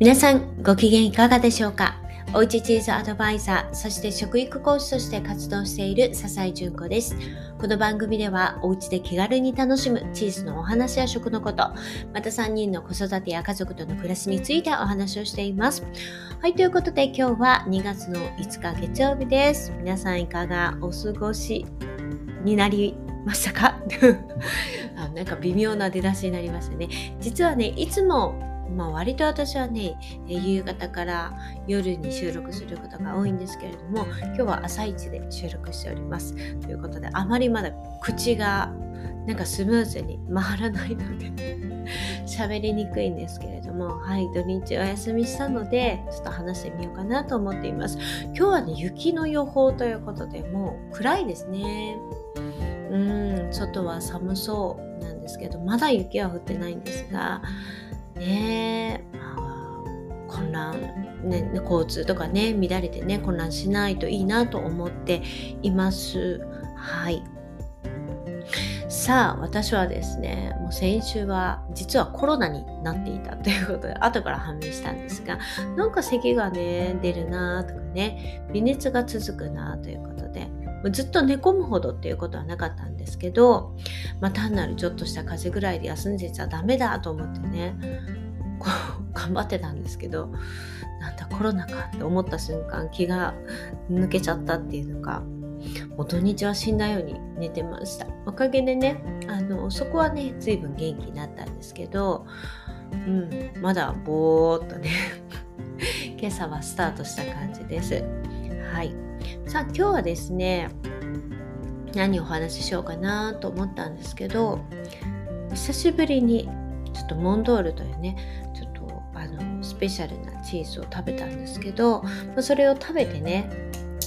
皆さんご機嫌いかがでしょうか？おうちチーズアドバイザー、そして食育講師として活動している笹井純子です。この番組ではおうちで気軽に楽しむチーズのお話や食のこと、また3人の子育てや家族との暮らしについてお話をしています。はい、ということで今日は2月の5日月曜日です。皆さんいかがお過ごしになりましたか？あなんか微妙な出だしになりましたね。実はね、いつもまあ、割と私はね夕方から夜に収録することが多いんですけれども今日は朝一で収録しております。ということであまりまだ口がなんかスムーズに回らないので 喋りにくいんですけれどもはい土日お休みしたのでちょっと話してみようかなと思っています。今日はね雪の予報ということでもう暗いですね。うん外は寒そうなんですけどまだ雪は降ってないんですがね。まあ、混乱、ね、交通とかね乱れてね混乱しないといいなと思っています。はい。さあ私はですねもう先週は実はコロナになっていたということで後から判明したんですがなんか咳がね出るなとかね微熱が続くなということでずっと寝込むほどっていうことはなかったんですけど、まあ、単なるちょっとした風邪ぐらいで休んでちゃダメだと思ってねこう 頑張ってたんですけどなんだコロナかって思った瞬間気が抜けちゃったっていうのかもう土日は死んだように寝てました。おかげでねあのそこはね随分元気になったんですけど、うん、まだぼーっとね 今朝はスタートした感じです。はい。さあ今日はですね何をお話ししようかなと思ったんですけど久しぶりにちょっとモンドールというねちょっとあのスペシャルなチーズを食べたんですけど、それを食べてね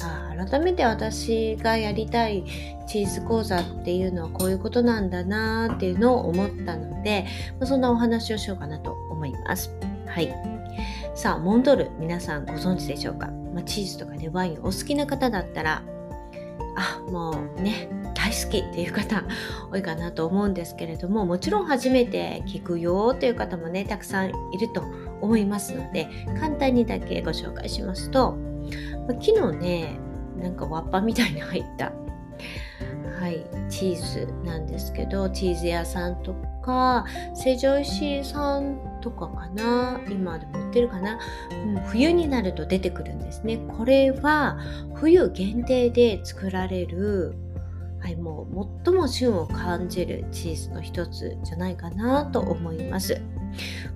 あ改めて私がやりたいチーズ講座っていうのはこういうことなんだなっていうのを思ったので、そんなお話をしようかなと思います。はい。さあ、モンドール、皆さんご存知でしょうか、まあ、チーズとかね、ワインお好きな方だったら、あ、もうね、大好きっていう方 多いかなと思うんですけれども、もちろん初めて聞くよっていう方もね、たくさんいると思いますので、簡単にだけご紹介しますと、まあ、昨日ね、なんかワッパみたいに入ったはい、チーズなんですけどチーズ屋さんとか成城石井さんとかかな今でも売ってるかな、うん、冬になると出てくるんですねこれは冬限定で作られるはい、もう最も旬を感じるチーズの一つじゃないかなと思います。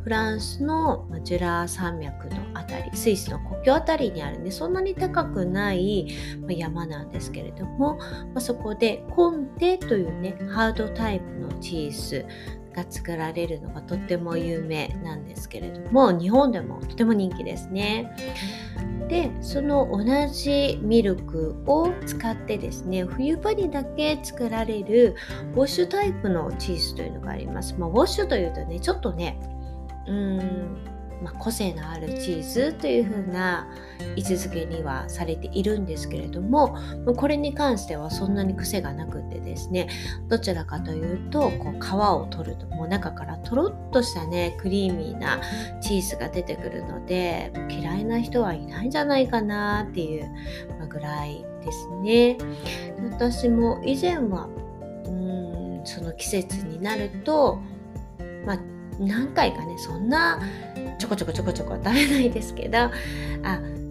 フランスのジュラ山脈のあたりスイスの国境あたりにあるねそんなに高くない山なんですけれども、まそこでコンテというねハードタイプのチーズが作られるのがとっても有名なんですけれども日本でもとても人気ですね。でその同じミルクを使ってですね冬場にだけ作られるウォッシュタイプのチーズというのがあります。まあ、ウォッシュというとねちょっとねうーんまあ、個性のあるチーズというふうな位置づけにはされているんですけれどもこれに関してはそんなに癖がなくてですねどちらかというとこう皮を取るともう中からとろっとしたねクリーミーなチーズが出てくるので嫌いな人はいないんじゃないかなっていうぐらいですね。私も以前はうんその季節になるとまあ何回かねそんなちょこちょこちょこちょこ食べないですけどあ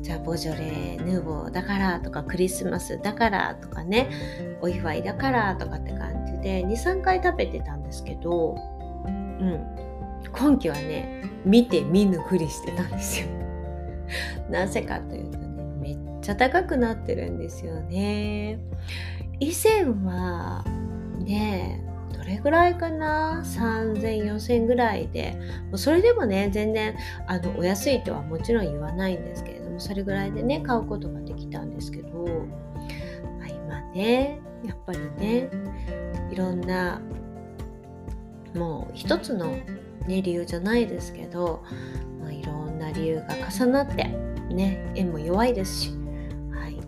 じゃあボジョレ・ヌーボーだからとかクリスマスだからとかねお祝いだからとかって感じで23回食べてたんですけどうん。今季はね見て見ぬふりしてたんですよ。なぜかというとねめっちゃ高くなってるんですよね。以前はねどれぐらいかな？3000、4000ぐらいで、それでもね、全然あのお安いとはもちろん言わないんですけれども、それぐらいでね、買うことができたんですけど、まあ、今ね、やっぱりね、いろんな、もう一つの、ね、理由じゃないですけど、まあ、いろんな理由が重なって、ね、円も弱いですし、はい、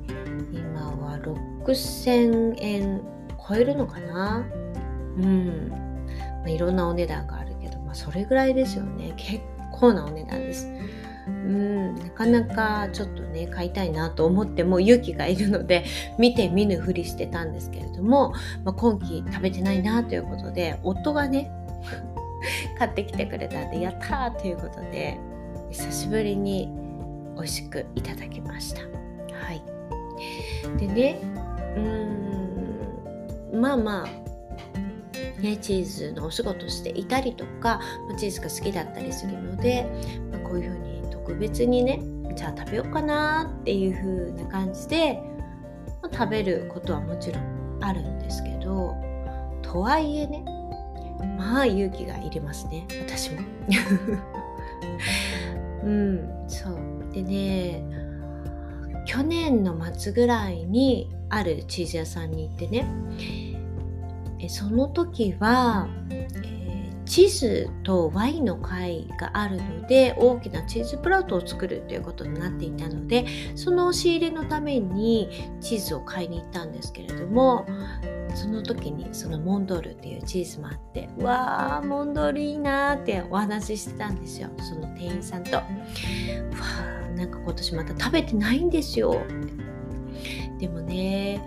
今は6000円超えるのかな？うん、まあ、いろんなお値段があるけど、まあ、それぐらいですよね。結構なお値段です。うん。なかなかちょっとね買いたいなと思っても勇気がいるので 見て見ぬふりしてたんですけれども、まあ、今季食べてないなということで夫がね 買ってきてくれたんでやったーということで久しぶりに美味しくいただきました。はい、でねうーん。まあまあね、チーズのお仕事していたりとかチーズが好きだったりするので、まあ、こういうふうに特別にねじゃあ食べようかなっていう風な感じで、まあ、食べることはもちろんあるんですけどとはいえねまあ勇気がいりますね私も。うんそう。でね去年の末ぐらいにあるチーズ屋さんに行ってねえその時は、えー、チーズとワインの会があるので大きなチーズプラウトを作るということになっていたのでその押し入れのためにチーズを買いに行ったんですけれどもその時にそのモンドールっていうチーズもあってわあモンドールいいなーってお話ししてたんですよその店員さんと。わあなんか今年また食べてないんですよ。でもね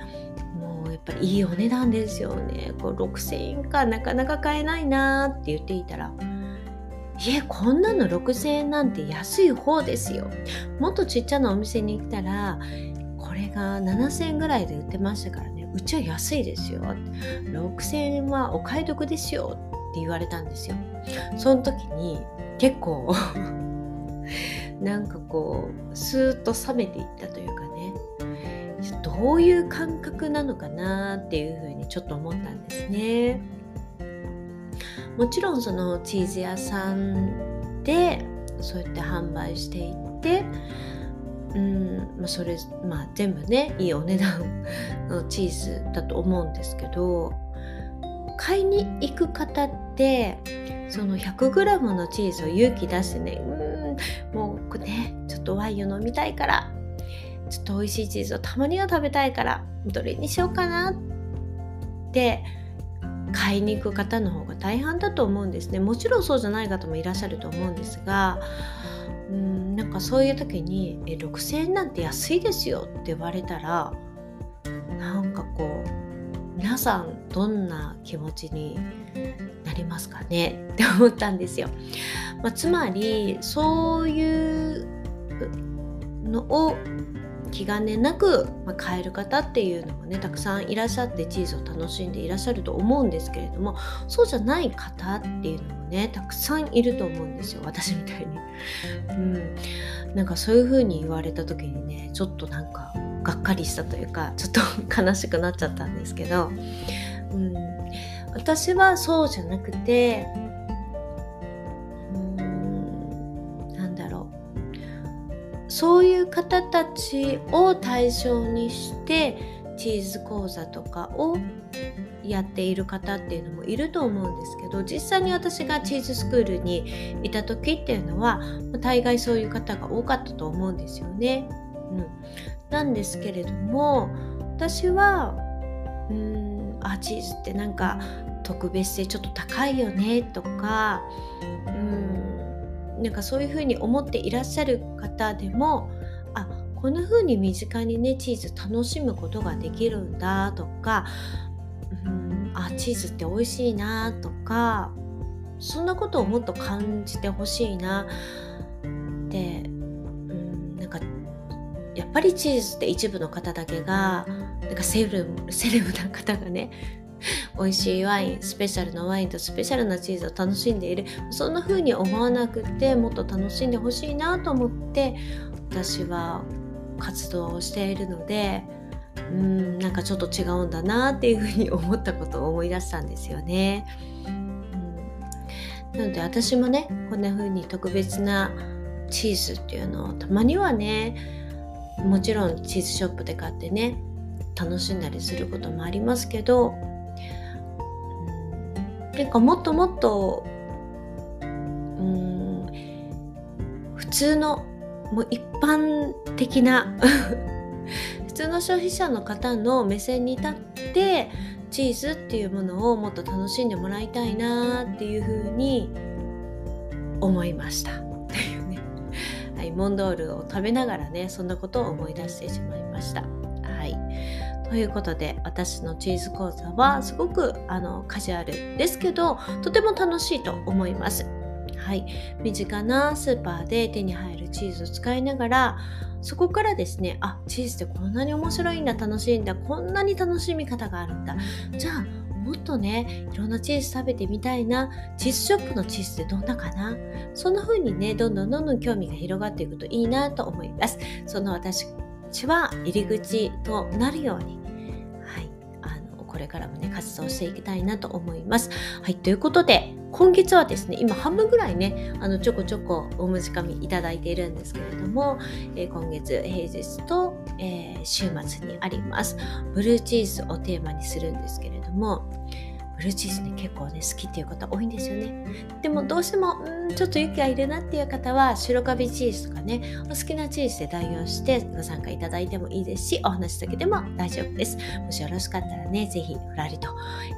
ぱりいいお値段ですよね。こう6000円かなかなか買えないなって言っていたら、いえ、こんなの6000円なんて安い方ですよ。もっとちっちゃなお店に行ったら、これが7000円ぐらいで売ってましたからね、うちは安いですよ。6000円はお買い得ですよって言われたんですよ。その時に結構 なんかこう、スーッと冷めていったというかね、どういう感覚なのかなっていうふうにちょっと思ったんですね。もちろんそのチーズ屋さんでそうやって販売していってうんまあ、それ、まあ、全部ねいいお値段のチーズだと思うんですけど買いに行く方ってその 100g のチーズを勇気出してねうんもうねちょっとワインを飲みたいからちょっと美味しいチーズをたまには食べたいからどれにしようかなって買いに行く方の方が大半だと思うんですねもちろんそうじゃない方もいらっしゃると思うんですがうんなんかそういう時に「え6,000円なんて安いですよ」って言われたらなんかこう皆さんどんな気持ちになりますかね？って思ったんですよ。まあ、つまりそういうのを気兼ねなく、まあ、買える方っていうのもねたくさんいらっしゃってチーズを楽しんでいらっしゃると思うんですけれどもそうじゃない方っていうのもねたくさんいると思うんですよ私みたいに。うん、なんかそういう風に言われた時にねちょっとなんかがっかりしたというかちょっと悲しくなっちゃったんですけど、うん、私はそうじゃなくてそういう方たちを対象にしてチーズ講座とかをやっている方っていうのもいると思うんですけど実際に私がチーズスクールにいた時っていうのは大概そういう方が多かったと思うんですよね。うん、なんですけれども私はうーんあチーズってなんか特別性ちょっと高いよねとかうんなんかそういうふうに思っていらっしゃる方でもあこんな風に身近にねチーズ楽しむことができるんだとかうんあチーズって美味しいなとかそんなことをもっと感じてほしいなってうんなんかやっぱりチーズって一部の方だけがなんかセレブセレブな方がね 美味しいワインスペシャルなワインとスペシャルなチーズを楽しんでいるそんな風に思わなくてもっと楽しんでほしいなと思って私は活動をしているのでうんなんかちょっと違うんだなっていうふうに思ったことを思い出したんですよね。なので私もねこんな風に特別なチーズっていうのをたまにはねもちろんチーズショップで買ってね楽しんだりすることもありますけどなんかもっともっとうん普通のもう一般的な 普通の消費者の方の目線に立ってチーズっていうものをもっと楽しんでもらいたいなっていうふうに思いました。というねはい、モンドールを食べながらねそんなことを思い出してしまいました。はいということで私のチーズ講座はすごくあのカジュアルですけどとても楽しいと思います。はい、身近なスーパーで手に入るチーズを使いながらそこからですねあチーズってこんなに面白いんだ楽しいんだこんなに楽しみ方があるんだ。じゃあもっとねいろんなチーズ食べてみたいなチーズショップのチーズってどんなかな？そんな風にねどんどんどんどん興味が広がっていくといいなと思います。その私は入り口となるようにれからもね活動していきたいなと思います。はいということで今月はですね今半分ぐらいねあのちょこちょこおむじかみいただいているんですけれども、えー、今月平日と、えー、週末にありますブルーチーズをテーマにするんですけれどもブルーチーズね結構ね好きっていう方多いんですよね。でもどうしてもんちょっと勇気がいるなっていう方は白カビチーズとかねお好きなチーズで代用してご参加いただいてもいいですしお話だけでも大丈夫です。もしよろしかったらねぜひふらりと、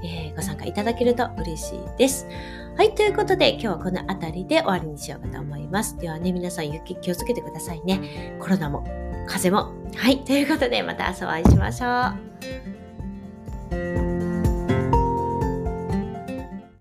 えー、ご参加いただけると嬉しいです。はいということで今日はこの辺りで終わりにしようかと思います。ではね皆さん雪気をつけてくださいね。コロナも風も。はいということでまた明日お会いしましょう。